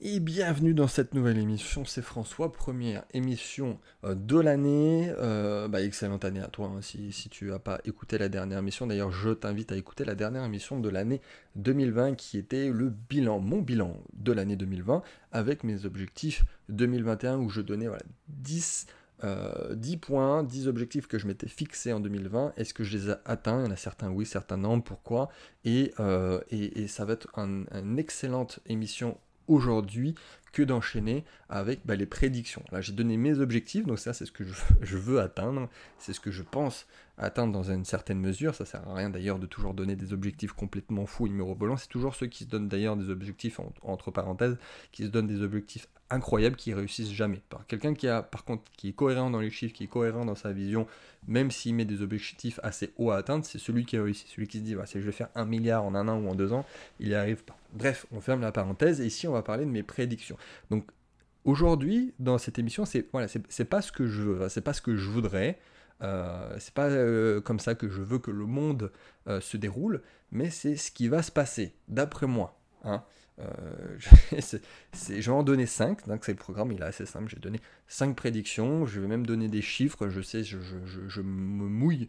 Et bienvenue dans cette nouvelle émission, c'est François, première émission euh, de l'année. Euh, bah, excellente année à toi hein, si, tu n'as pas écouté la dernière émission. D'ailleurs, je t'invite à écouter la dernière émission de l'année 2020 qui était le bilan, mon bilan de l'année 2020 avec mes objectifs 2021 où je donnais voilà, 10, 10 euh, points, 10 objectifs que je m'étais fixés en 2020. Est-ce que je les ai atteints? Il y en a certains oui, certains non. Pourquoi? Et, ça va être une excellente émission aujourd'hui que d'enchaîner avec bah, les prédictions. Là, j'ai donné mes objectifs, donc ça, c'est ce que je, veux atteindre, c'est ce que je pense atteindre dans une certaine mesure. Ça sert à rien d'ailleurs de toujours donner des objectifs complètement fous et mirobolants. C'est toujours ceux qui se donnent d'ailleurs des objectifs, entre parenthèses, qui se donnent des objectifs incroyables qui réussissent jamais. Par quelqu'un qui a, par contre, qui est cohérent dans les chiffres, qui est cohérent dans sa vision, même s'il met des objectifs assez hauts à atteindre, c'est celui qui a réussi. Celui qui se dit, bah, si je vais faire un milliard en un an ou en deux ans, il n'y arrive pas. Bref, on ferme la parenthèse et ici on va parler de mes prédictions. Donc aujourd'hui, dans cette émission, c'est voilà, c'est pas ce que je veux, c'est pas ce que je voudrais. Euh, c'est pas euh, comme ça que je veux que le monde euh, se déroule, mais c'est ce qui va se passer, d'après moi. Hein. je, vais en donner 5, donc c'est le programme, il est assez simple, j'ai donné 5 prédictions, je vais même donner des chiffres, je sais, je, me mouille,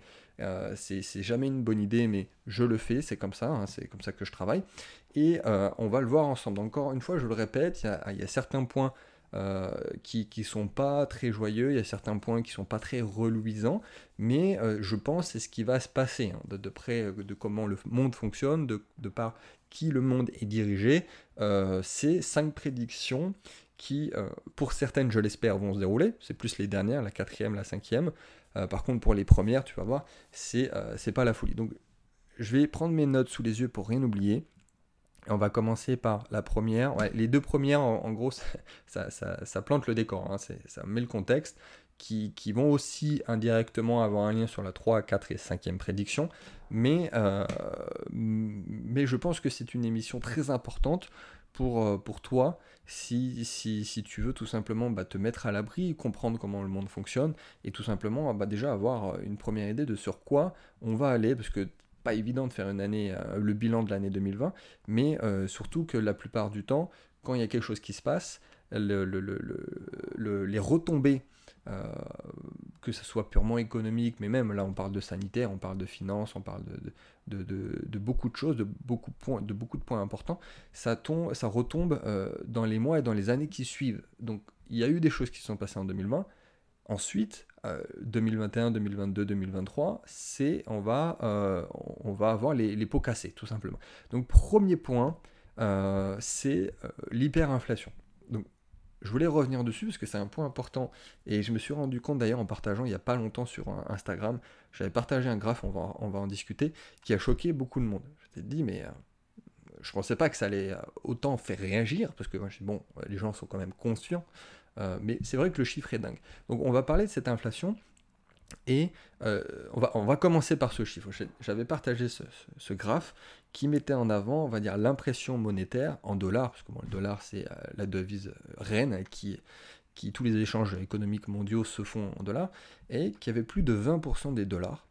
c'est jamais une bonne idée, mais je le fais, c'est comme ça, hein, c'est comme ça que je travaille, et on va le voir ensemble. Encore une fois, je le répète, il y a, certains points euh, qui ne sont pas très joyeux, il y a certains points qui sont pas très reluisants, mais euh, je pense c'est ce qui va se passer, hein, de, près euh, de comment le monde fonctionne, de, par qui le monde est dirigé. c'est cinq prédictions qui, pour certaines, je l'espère, vont se dérouler. C'est plus les dernières, la quatrième, la cinquième. par contre, pour les premières, tu vas voir, c'est c'est pas la folie. Donc, je vais prendre mes notes sous les yeux pour rien oublier. On va commencer par la première. les deux premières, en, gros, ça, plante le décor, hein. ça met le contexte, qui, vont aussi indirectement avoir un lien sur la 3, 4 et 5e prédiction. Mais, euh, mais je pense que c'est une émission très importante pour, euh, pour toi si, si, tu veux tout simplement bah, te mettre à l'abri, comprendre comment le monde fonctionne et tout simplement bah, déjà avoir une première idée de sur quoi on va aller. Parce que pas évident de faire une année, euh, le bilan de l'année 2020, mais euh, surtout que la plupart du temps, quand il y a quelque chose qui se passe, le, les retombées, euh, que ce soit purement économique, mais même là on parle de sanitaire, on parle de finances, on parle de, beaucoup de choses, de beaucoup de points, de beaucoup de points importants, ça, tombe, ça retombe dans les mois et dans les années qui suivent. Donc il y a eu des choses qui sont passées en 2020, Ensuite, 2021, 2022, 2023, c'est on va, euh, on va avoir les, pots cassés, tout simplement. Donc premier point, euh, c'est euh, l'hyperinflation. Donc je voulais revenir dessus parce que c'est un point important et je me suis rendu compte d'ailleurs en partageant il n'y a pas longtemps sur Instagram, j'avais partagé un graphe, on va, on va en discuter, qui a choqué beaucoup de monde. Je t'ai dit mais je pensais pas que ça allait autant faire réagir parce que moi je bon, les gens sont quand même conscients mais c'est vrai que le chiffre est dingue. Donc on va parler de cette inflation. Et euh, on, va, on va commencer par ce chiffre. J'avais partagé ce, graphe qui mettait en avant, on va dire, l'impression monétaire en dollars, parce que le dollar c'est euh, la devise reine qui, qui tous les échanges économiques mondiaux se font en dollars, et qui avait plus de 20% des dollars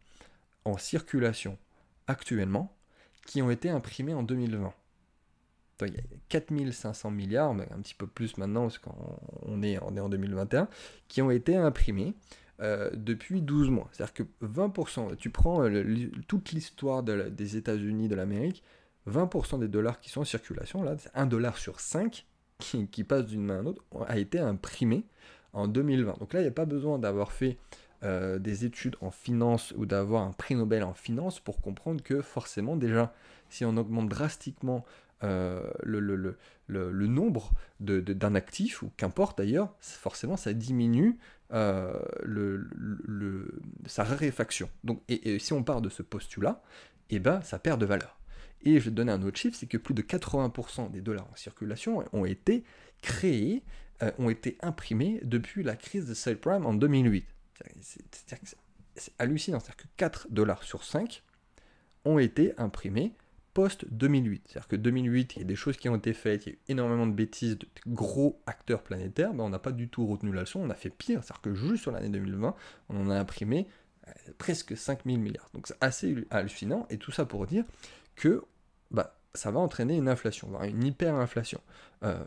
en circulation actuellement qui ont été imprimés en 2020 il y a 4500 milliards, un petit peu plus maintenant, parce qu'on est, en 2021, qui ont été imprimés euh, depuis 12 mois. C'est-à-dire que 20%, tu prends euh, toute l'histoire des États-Unis, de l'Amérique, 20% des dollars qui sont en circulation, là, c'est 1 dollar sur 5 qui, passe d'une main à l'autre, a été imprimé en 2020. Donc là, il n'y a pas besoin d'avoir fait euh, des études en finance ou d'avoir un prix Nobel en finance pour comprendre que forcément, déjà, si on augmente drastiquement euh, le, le, le, le, nombre d'un de, actif, ou qu'importe d'ailleurs, forcément ça diminue euh, sa raréfaction. Donc, et, si on part de ce postulat, eh ben, ça perd de valeur. Et je vais te donner un autre chiffre, c'est que plus de 80% des dollars en circulation ont été créés, euh, ont été imprimés depuis la crise de subprime en 2008. C'est hallucinant, c'est-à-dire que 4 dollars sur 5 ont été imprimés post-2008. C'est-à-dire que 2008, il y a des choses qui ont été faites, il y a eu énormément de bêtises de gros acteurs planétaires, mais on n'a pas du tout retenu la leçon, on a fait pire. C'est-à-dire que juste sur l'année 2020, on en a imprimé euh, presque 5000 milliards. Donc c'est assez hallucinant, et tout ça pour dire que bah, ça va entraîner une inflation, une hyperinflation. Euh,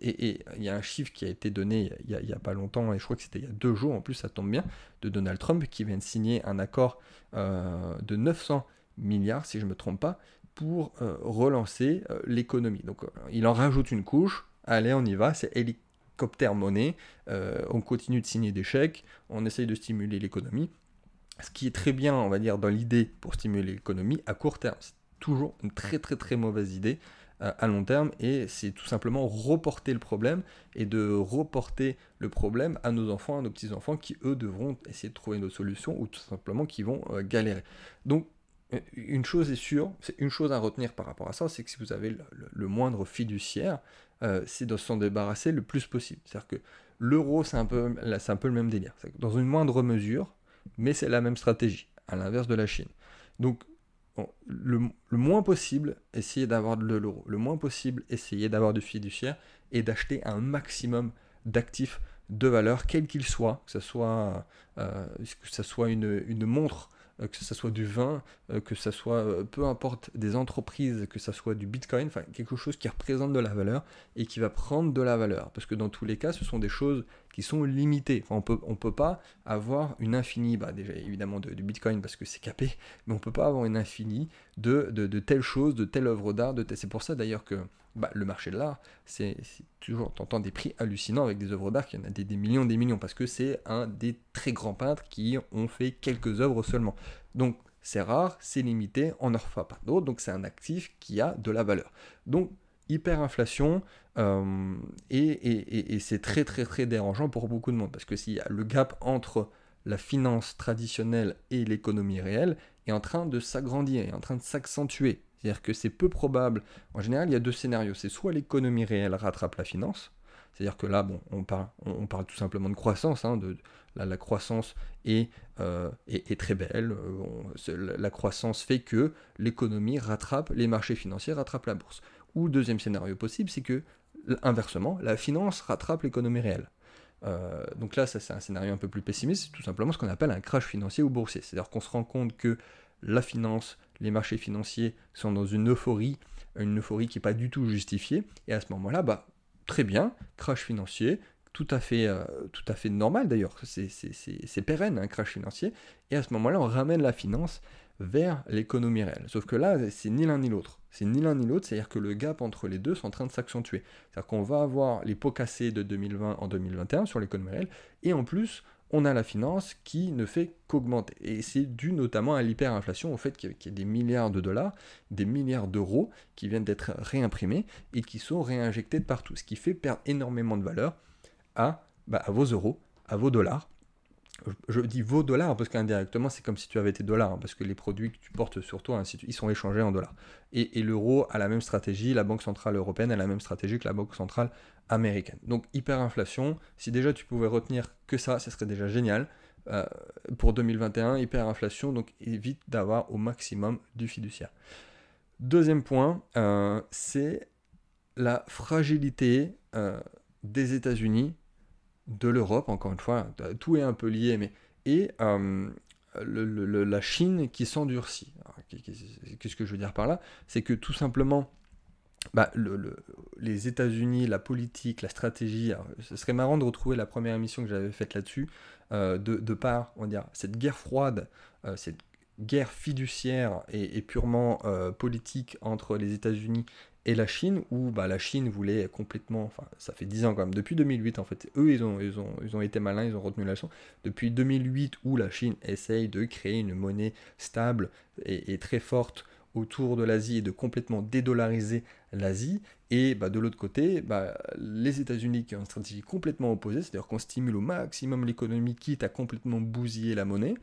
et il y a un chiffre qui a été donné il n'y a, pas longtemps, et je crois que c'était il y a deux jours, en plus ça tombe bien, de Donald Trump qui vient de signer un accord de 900 milliards, si je ne me trompe pas, pour relancer l'économie. Donc il en rajoute une couche, allez on y va, c'est hélicoptère monnaie, on continue de signer des chèques, on essaye de stimuler l'économie. Ce qui est très bien, on va dire, dans l'idée pour stimuler l'économie à court terme. C'est toujours une très très très mauvaise idée euh, à long terme et c'est tout simplement reporter le problème et de reporter le problème à nos enfants, à nos petits-enfants qui eux devront essayer de trouver une autre solution ou tout simplement qui vont euh, galérer. Donc euh, une chose est sûre, c'est une chose à retenir par rapport à ça, c'est que si vous avez le, moindre fiduciaire, c'est de s'en débarrasser le plus possible. C'est-à-dire que l'euro, c'est un, peu, un peu le même délire. Dans une moindre mesure, mais c'est la même stratégie, à l'inverse de la Chine. Donc le, moins possible, essayer d'avoir de l'euro. Le moins possible, essayer d'avoir du fiduciaire et d'acheter un maximum d'actifs de valeur, quel qu'il soit, que ce soit, euh, que ça soit une, une montre euh, que ce soit du vin, euh, que ce soit euh, peu importe des entreprises, que ce soit du bitcoin, enfin quelque chose qui représente de la valeur et qui va prendre de la valeur. Parce que dans tous les cas, ce sont des choses qui sont limitées. on on peut pas avoir une infinie, bah déjà évidemment de, du bitcoin parce que c'est capé, mais on peut pas avoir une infinie de, de, de telle chose, de telle œuvre d'art, de c'est pour ça d'ailleurs que bah, le marché de l'art, c'est toujours, t'entends des prix hallucinants avec des œuvres d'art, il y en a des, millions, des millions, parce que c'est un des très grands peintres qui ont fait quelques œuvres seulement. Donc c'est rare, c'est limité, on n'en refait pas d'autres, donc c'est un actif qui a de la valeur. Donc hyperinflation, euh, et c'est très très très dérangeant pour beaucoup de monde, parce que s'il y a le gap entre la finance traditionnelle et l'économie réelle est en train de s'agrandir, est en train de s'accentuer. C'est-à-dire que c'est peu probable. En général, il y a deux scénarios. C'est soit l'économie réelle rattrape la finance, c'est-à-dire que là, bon, on parle, tout simplement de croissance. Hein, de, la, croissance est, euh, est, très belle. Euh, la croissance fait que l'économie rattrape les marchés financiers, rattrape la bourse. Ou deuxième scénario possible, c'est que inversement, la finance rattrape l'économie réelle. Euh, donc là, ça c'est un scénario un peu plus pessimiste, c'est tout simplement ce qu'on appelle un crash financier ou boursier. C'est-à-dire qu'on se rend compte que la finance, les marchés financiers sont dans une euphorie, une euphorie qui n'est pas du tout justifiée, et à ce moment-là, bah, très bien, crash financier, tout à fait, euh, tout à fait normal d'ailleurs, c'est pérenne un crash financier, et à ce moment-là, on ramène la finance vers l'économie réelle. Sauf que là, c'est ni l'un ni l'autre. C'est ni l'un ni l'autre, c'est-à-dire que le gap entre les deux est en train de s'accentuer. C'est-à-dire qu'on va avoir les pots cassés de 2020 en 2021 sur l'économie réelle, et en plus, on a la finance qui ne fait qu'augmenter. Et c'est dû notamment à l'hyperinflation, au fait qu'il y a des milliards de dollars, des milliards d'euros qui viennent d'être réimprimés et qui sont réinjectés de partout, ce qui fait perdre énormément de valeur à, bah, à vos euros, à vos dollars, je dis vos dollars parce qu'indirectement c'est comme si tu avais tes dollars, hein, parce que les produits que tu portes sur toi, ils sont échangés en dollars. Et, l'euro a la même stratégie, la Banque Centrale Européenne a la même stratégie que la Banque Centrale Américaine. Donc hyperinflation, si déjà tu pouvais retenir que ça, ce serait déjà génial. Euh, pour 2021, hyperinflation, donc évite d'avoir au maximum du fiduciaire. Deuxième point, euh, c'est la fragilité euh, des États-Unis de l'Europe, encore une fois, tout est un peu lié, mais et euh, la Chine qui s'endurcit. Qu'est-ce que je veux dire par là? C'est que tout simplement, bah, les États-Unis, la politique, la stratégie, ce serait marrant de retrouver la première émission que j'avais faite là-dessus, euh, de, par, on va dire, cette guerre froide, euh, cette guerre fiduciaire et, purement politique entre les États-Unis et la Chine, où bah, la Chine voulait complètement, enfin ça fait 10 ans quand même, depuis 2008 en fait, eux ils ont, ils ont, ils ont été malins, ils ont retenu la leçon, depuis 2008 où la Chine essaye de créer une monnaie stable et, très forte autour de l'Asie et de complètement dédollariser l'Asie, et bah, de l'autre côté, bah, les États-Unis qui ont une stratégie complètement opposée, c'est-à-dire qu'on stimule au maximum l'économie quitte à complètement bousiller la monnaie,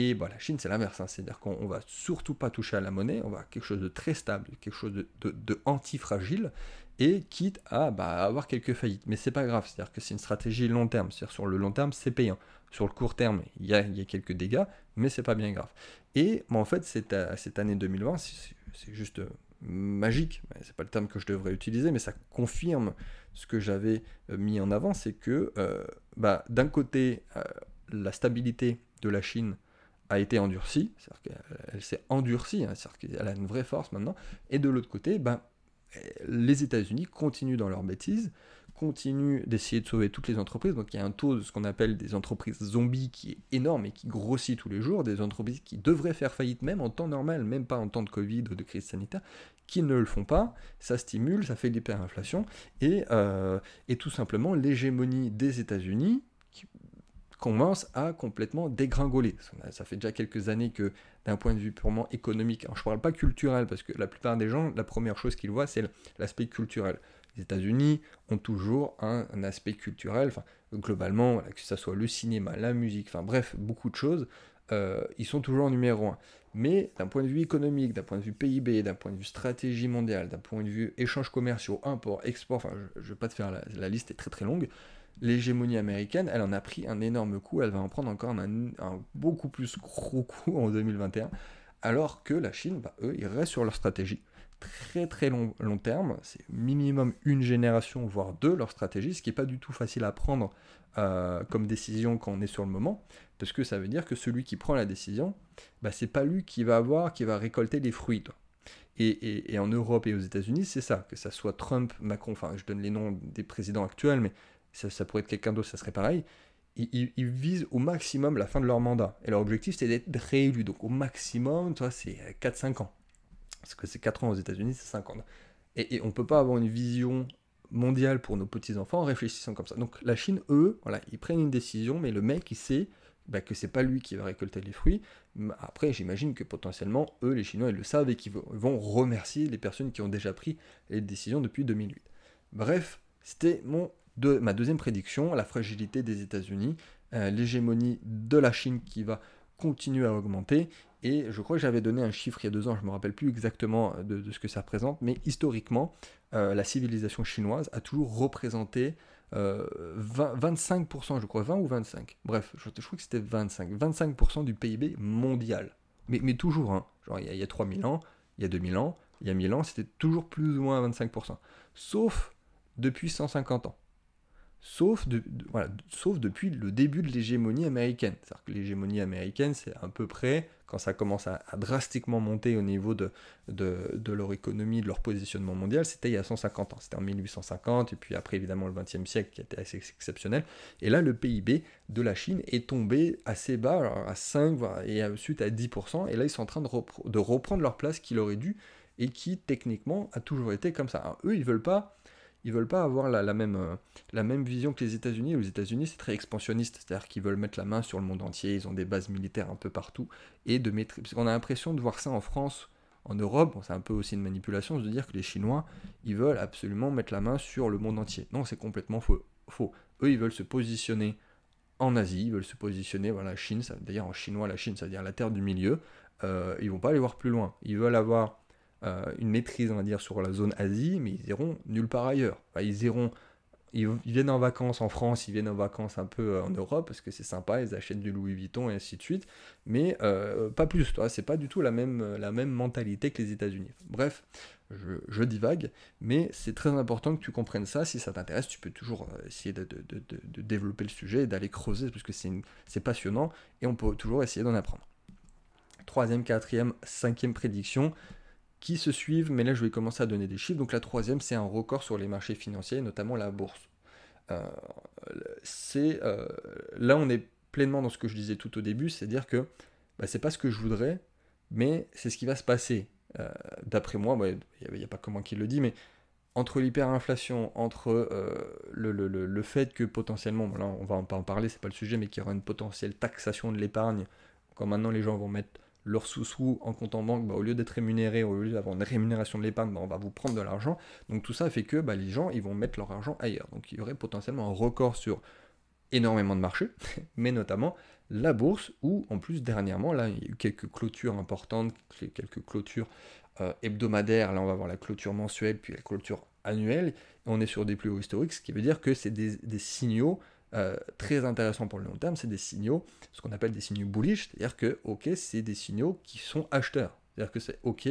et bah, la Chine, c'est l'inverse, hein. c'est-à-dire qu'on va surtout pas toucher à la monnaie, on va quelque chose de très stable, quelque chose de, anti-fragile, et quitte à bah, avoir quelques faillites. Mais c'est pas grave, c'est-à-dire que c'est une stratégie long terme, c'est-à-dire sur le long terme, c'est payant. Sur le court terme, il y a, quelques dégâts, mais c'est pas bien grave. Et en fait, cette, euh, année 2020, c'est juste euh, magique, c'est pas le terme que je devrais utiliser, mais ça confirme ce que j'avais euh, mis en avant, c'est que bah, d'un côté, la stabilité de la Chine a été endurcie, c'est-à-dire s'est endurcie, hein, a une vraie force maintenant, et de l'autre côté, ben, les États-Unis continuent dans leur bêtise, continuent d'essayer de sauver toutes les entreprises. Donc il y a un taux de ce qu'on appelle des entreprises zombies qui est énorme et qui grossit tous les jours, des entreprises qui devraient faire faillite même en temps normal, même pas en temps de Covid ou de crise sanitaire, qui ne le font pas. Ça stimule, ça fait l'hyperinflation et, euh, et tout simplement l'hégémonie des États-Unis commence à complètement dégringoler. Ça fait déjà quelques années que, d'un point de vue purement économique, je ne parle pas culturel, parce que la plupart des gens, la première chose qu'ils voient, c'est l'aspect culturel. Les États-Unis ont toujours un, aspect culturel, enfin, globalement, que ce soit le cinéma, la musique, enfin bref, beaucoup de choses, euh, ils sont toujours en numéro un. Mais d'un point de vue économique, d'un point de vue PIB, d'un point de vue stratégie mondiale, d'un point de vue échanges commerciaux, import, export, enfin je ne vais pas te faire la, la liste est très très longue, l'hégémonie américaine, elle en a pris un énorme coup, elle va en prendre encore un, beaucoup plus gros coup en 2021, alors que la Chine, bah, eux, ils restent sur leur stratégie. Très très long, long terme, c'est minimum une génération, voire deux, leur stratégie, ce qui n'est pas du tout facile à prendre euh, comme décision quand on est sur le moment, parce que ça veut dire que celui qui prend la décision, bah, c'est pas lui qui va avoir, qui va récolter les fruits. Et, et, en Europe et aux États-Unis, c'est ça, que ça soit Trump, Macron, enfin je donne les noms des présidents actuels, mais ça, pourrait être quelqu'un d'autre, ça serait pareil, ils, visent au maximum la fin de leur mandat. Et leur objectif, c'est d'être réélu. Donc au maximum, tu vois, c'est 4-5 ans. Parce que c'est 4 ans aux États-Unis, c'est 5 ans. Et, on ne peut pas avoir une vision mondiale pour nos petits-enfants en réfléchissant comme ça. Donc la Chine, eux, voilà, ils prennent une décision, mais le mec, il sait bah, que c'est pas lui qui va récolter les fruits. Après, j'imagine que potentiellement, eux, les Chinois, ils le savent et qu'ils vont remercier les personnes qui ont déjà pris les décisions depuis 2008. Bref, c'était mon de, ma deuxième prédiction, la fragilité des États-Unis, euh, l'hégémonie de la Chine qui va continuer à augmenter. Et je crois que j'avais donné un chiffre il y a deux ans, je ne me rappelle plus exactement de, ce que ça représente, mais historiquement, euh, la civilisation chinoise a toujours représenté 25%, euh, je crois, 20 ou 25. Bref, je, je crois que c'était 25. 25% du PIB mondial. Mais, toujours, hein. genre il y, y a 3000 ans, il y a 2000 ans, il y a 1000 ans, c'était toujours plus ou moins 25%. Sauf depuis 150 ans sauf, depuis le début de l'hégémonie américaine. Que l'hégémonie américaine, c'est à peu près, quand ça commence à, drastiquement monter au niveau de, leur économie, de leur positionnement mondial, c'était il y a 150 ans. C'était en 1850, et puis après, évidemment, le 20e siècle qui était assez exceptionnel. Et là, le PIB de la Chine est tombé assez bas, à 5, et ensuite à 10%, et là, ils sont en train de, de reprendre leur place qu'il aurait dû, et qui, techniquement, a toujours été comme ça. eux, ils veulent pas ils veulent pas avoir la, même, euh, la même vision que les États-Unis. Les États-Unis, c'est très expansionniste, c'est-à-dire qu'ils veulent mettre la main sur le monde entier, ils ont des bases militaires un peu partout, et de mettre... Parce qu'on a l'impression de voir ça en France, en Europe, c'est un peu aussi une manipulation, de dire que les Chinois, ils veulent absolument mettre la main sur le monde entier. Non, c'est complètement faux. faux. Eux, ils veulent se positionner en Asie, ils veulent se positionner, voilà, Chine, d'ailleurs en chinois, la Chine, ça veut dire la terre du milieu, euh, ils vont pas aller voir plus loin. Ils veulent avoir euh, une maîtrise, on va dire, sur la zone Asie, mais ils iront nulle part ailleurs. ils iront, ils, viennent en vacances en France, ils viennent en vacances un peu euh, en Europe parce que c'est sympa, ils achètent du Louis Vuitton et ainsi de suite, mais euh, pas plus. Toi, c'est pas du tout la même, la même mentalité que les États-Unis. Bref, je, divague, mais c'est très important que tu comprennes ça. Si ça t'intéresse, tu peux toujours essayer de, développer le sujet et d'aller creuser parce que c'est passionnant et on peut toujours essayer d'en apprendre. Troisième, quatrième, cinquième prédiction, qui se suivent, mais là je vais commencer à donner des chiffres. Donc la troisième, c'est un record sur les marchés financiers, notamment la bourse. Euh, c'est euh, là on est pleinement dans ce que je disais tout au début, c'est-à-dire que bah, c'est pas ce que je voudrais, mais c'est ce qui va se passer. Euh, d'après moi, il n'y a, pas que moi qui le dit, mais entre l'hyperinflation, entre le, fait que potentiellement, là on va pas en parler, c'est pas le sujet, mais qu'il y aura une potentielle taxation de l'épargne, quand maintenant les gens vont mettre leur sous-sous en compte en banque, bah, au lieu d'être rémunéré, au lieu d'avoir une rémunération de l'épargne, bah, on va vous prendre de l'argent. Donc tout ça fait que bah, les gens ils vont mettre leur argent ailleurs. Donc il y aurait potentiellement un record sur énormément de marchés, mais notamment la bourse, où en plus dernièrement, là, il y a eu quelques clôtures importantes, quelques clôtures euh, hebdomadaires, là on va voir la clôture mensuelle, puis la clôture annuelle, on est sur des plus hauts historiques, ce qui veut dire que c'est des signaux euh, très intéressant pour le long terme, c'est des signaux, ce qu'on appelle des signaux bullish, c'est-à-dire que, ok, c'est des signaux qui sont acheteurs. C'est-à-dire que c'est ok,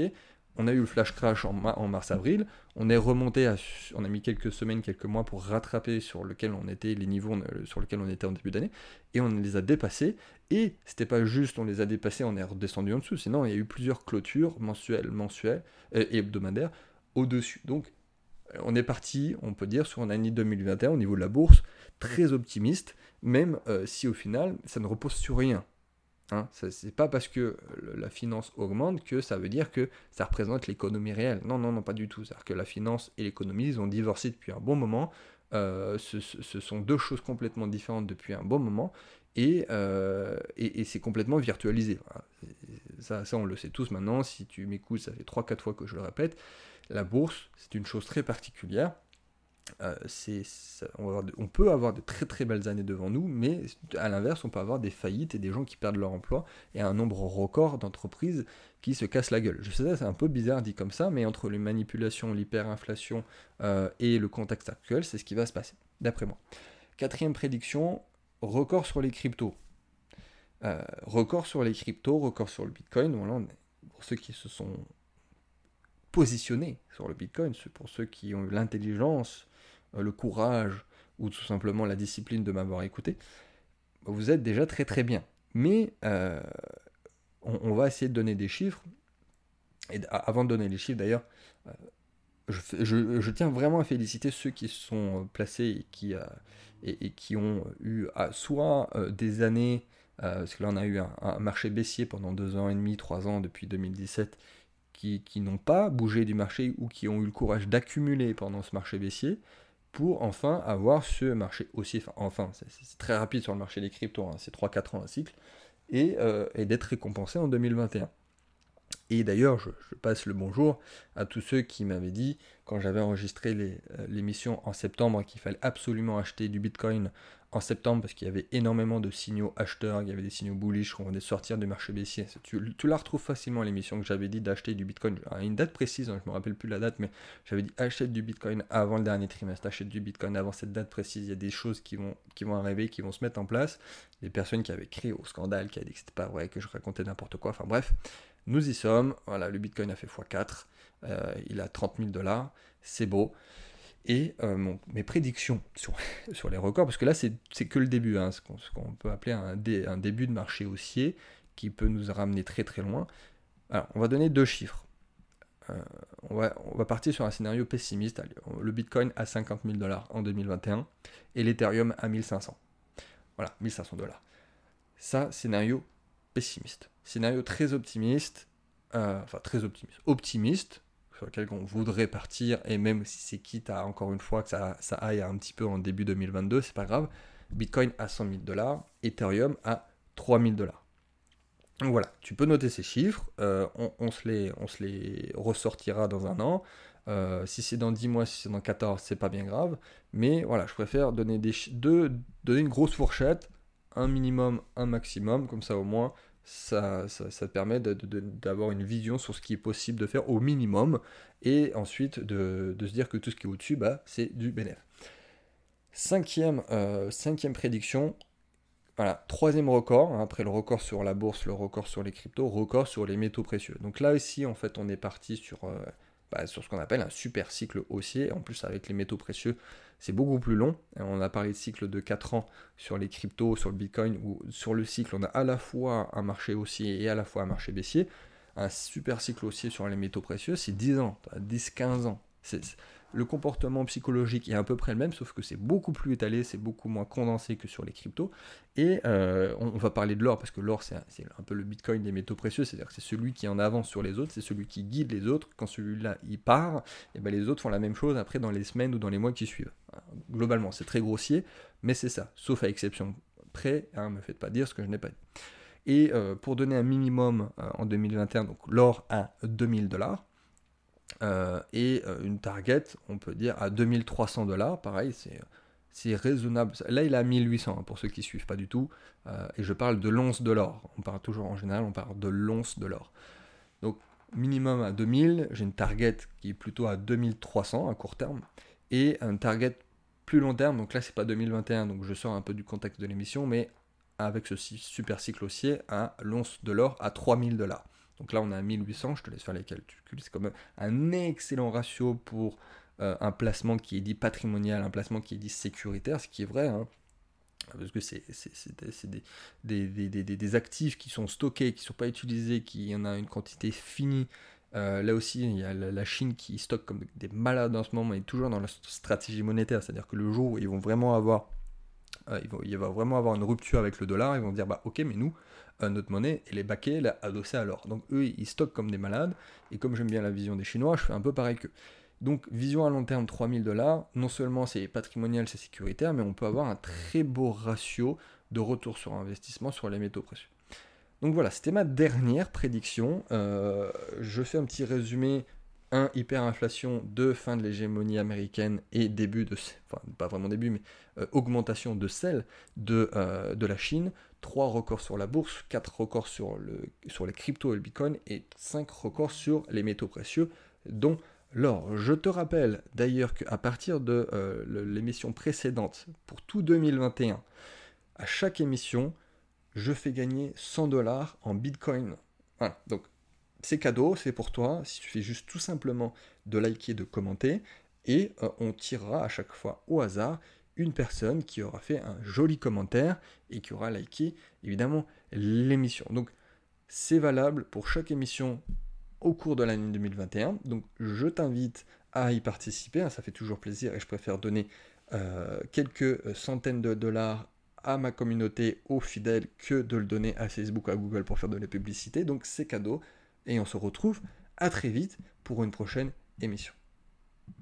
on a eu le flash crash en, mars-avril, on est remonté, à, on a mis quelques semaines, quelques mois pour rattraper sur lequel on était, les niveaux sur lesquels on était en début d'année, et on les a dépassés, et c'était pas juste on les a dépassés, on est redescendu en dessous, sinon il y a eu plusieurs clôtures mensuelles, mensuelles et hebdomadaires au-dessus. Donc, on est parti, on peut dire, sur une année 2021 au niveau de la bourse, très optimiste, même euh, si au final, ça ne repose sur rien. Hein, c'est pas parce que la finance augmente que ça veut dire que ça représente l'économie réelle. Non, non, non, pas du tout. C'est-à-dire que la finance et l'économie, ils ont divorcé depuis un bon moment. Euh, ce, sont deux choses complètement différentes depuis un bon moment. Et, euh, et, c'est complètement virtualisé. Ça, ça, on le sait tous maintenant. Si tu m'écoutes, ça fait 3-4 fois que je le répète. La bourse, c'est une chose très particulière. Euh, on, peut avoir de très très belles années devant nous, mais à l'inverse, on peut avoir des faillites et des gens qui perdent leur emploi et un nombre record d'entreprises qui se cassent la gueule. Je sais, c'est un peu bizarre dit comme ça, mais entre les manipulations, l'hyperinflation euh, et le contexte actuel, c'est ce qui va se passer, d'après moi. Quatrième prédiction, record sur les cryptos. Euh, record sur les cryptos, record sur le Bitcoin. Voilà, pour ceux qui se sont positionnés sur le Bitcoin, pour ceux qui ont eu l'intelligence euh, le courage ou tout simplement la discipline de m'avoir écouté, vous êtes déjà très très bien. Mais euh, on, va essayer de donner des chiffres. Et avant de donner les chiffres d'ailleurs, je, tiens vraiment à féliciter ceux qui se sont placés et qui, et, qui ont eu soit des années, parce que là on a eu un, marché baissier pendant deux ans et demi, trois ans depuis 2017, qui, qui n'ont pas bougé du marché ou qui ont eu le courage d'accumuler pendant ce marché baissier, pour enfin avoir ce marché aussi, enfin, c'est très rapide sur le marché des cryptos, hein, c'est 3-4 ans un cycle, euh, et, d'être récompensé en 2021. Et d'ailleurs, je, passe le bonjour à tous ceux qui m'avaient dit, quand j'avais enregistré euh, l'émission en septembre, qu'il fallait absolument acheter du Bitcoin en septembre parce qu'il y avait énormément de signaux acheteurs, il y avait des signaux bullish qu'on venait sortir du marché baissier. Tu, la retrouves facilement l'émission que j'avais dit d'acheter du Bitcoin une date précise, hein, je ne me rappelle plus la date, mais j'avais dit achète du Bitcoin avant le dernier trimestre, achète du Bitcoin avant cette date précise. Il y a des choses qui vont, qui vont arriver, qui vont se mettre en place. Des personnes qui avaient crié au scandale, qui avaient dit que c'était pas vrai, que je racontais n'importe quoi. Enfin bref, nous y sommes. Voilà, le Bitcoin a fait x4. Euh, il a 30 000 dollars. C'est beau et euh, mes prédictions sur, les records, parce que là c'est que le début, hein, ce qu'on peut appeler un, début de marché haussier qui peut nous ramener très très loin. Alors on va donner deux chiffres. Euh, on, va, on, va, partir sur un scénario pessimiste. Le Bitcoin à 50 000 dollars en 2021 et l'Ethereum à 1500. Voilà, 1500 dollars. Ça, scénario pessimiste. Scénario très optimiste, euh, enfin très optimiste, optimiste, sur lequel on voudrait partir, et même si c'est quitte à encore une fois que ça, aille un petit peu en début 2022, c'est pas grave. Bitcoin à 100 000 dollars, Ethereum à 3 000 dollars. Donc voilà, tu peux noter ces chiffres, euh, on, se les, on se les ressortira dans un an. Euh, si c'est dans 10 mois, si c'est dans 14, c'est pas bien grave. Mais voilà, je préfère donner, des, deux, donner une grosse fourchette, un minimum, un maximum, comme ça au moins ça, ça, permet d'avoir une vision sur ce qui est possible de faire au minimum, et ensuite de, se dire que tout ce qui est au-dessus, bah, c'est du bénéfice. Cinquième, euh, cinquième prédiction, voilà, troisième record, hein, après le record sur la bourse, le record sur les cryptos, record sur les métaux précieux. Donc là aussi, en fait, on est parti sur, euh, bah, sur ce qu'on appelle un super cycle haussier, en plus avec les métaux précieux, c'est beaucoup plus long. On a parlé de cycle de 4 ans sur les cryptos, sur le Bitcoin, où sur le cycle, on a à la fois un marché haussier et à la fois un marché baissier. Un super cycle haussier sur les métaux précieux, c'est 10 ans, 10-15 ans le comportement psychologique est à peu près le même, sauf que c'est beaucoup plus étalé, c'est beaucoup moins condensé que sur les cryptos. Et euh, on, va parler de l'or, parce que l'or, c'est un, peu le bitcoin des métaux précieux, c'est-à-dire que c'est celui qui en avance sur les autres, c'est celui qui guide les autres. Quand celui-là, il part, et ben les autres font la même chose après dans les semaines ou dans les mois qui suivent. Globalement, c'est très grossier, mais c'est ça, sauf à exception près, ne hein, me faites pas dire ce que je n'ai pas dit. Et euh, pour donner un minimum euh, en 2021, donc l'or à 2000 dollars, euh, et euh, une target, on peut dire, à 2300 dollars. Pareil, c'est raisonnable. Là, il à 1800 hein, pour ceux qui suivent pas du tout. Euh, et je parle de l'once de l'or. On parle toujours en général, on parle de l'once de l'or. Donc, minimum à 2000. J'ai une target qui est plutôt à 2300 à court terme. Et un target plus long terme. Donc là, c'est pas 2021. Donc je sors un peu du contexte de l'émission. Mais avec ce super cycle haussier à l'once de l'or à 3000 dollars. Donc là, on a 1800, je te laisse faire les calculs. C'est quand même un excellent ratio pour euh, un placement qui est dit patrimonial, un placement qui est dit sécuritaire, ce qui est vrai. Hein. parce que c'est des, actifs qui sont stockés, qui ne sont pas utilisés, qui en a une quantité finie Euh, là aussi, il y a la Chine qui stocke comme des malades en ce moment et toujours dans la stratégie monétaire. C'est-à-dire que le jour où ils vont vraiment avoir, euh, vraiment avoir une rupture avec le dollar, ils vont dire bah ok, mais nous, notre monnaie, elle est baquée, elle est adossée à l'or. Donc eux, ils stockent comme des malades. Et comme j'aime bien la vision des Chinois, je fais un peu pareil qu'eux. Donc vision à long terme 3000 dollars, non seulement c'est patrimonial, c'est sécuritaire, mais on peut avoir un très beau ratio de retour sur investissement sur les métaux précieux. Donc voilà, c'était ma dernière prédiction. Euh, je fais un petit résumé. 1. Hyperinflation. 2. Fin de l'hégémonie américaine et début de... Enfin, pas vraiment début, mais euh, augmentation de celle euh, de la Chine. 3 records sur la bourse. 4 records sur, le, sur les cryptos et le bitcoin. Et 5 records sur les métaux précieux, dont l'or. Je te rappelle d'ailleurs qu'à partir de l'émission précédente, pour tout 2021, à chaque émission, je fais gagner 100 dollars en Bitcoin. Voilà, donc c'est cadeau, c'est pour toi. Tu fais juste tout simplement de liker, de commenter, et euh, on tirera à chaque fois au hasard une personne qui aura fait un joli commentaire et qui aura liké évidemment l'émission. Donc c'est valable pour chaque émission au cours de l'année 2021. Donc je t'invite à y participer, ça fait toujours plaisir et je préfère donner euh, quelques centaines de dollars à ma communauté, aux fidèles, que de le donner à Facebook, à Google pour faire de la publicité. Donc c'est cadeau. Et on se retrouve à très vite pour une prochaine émission.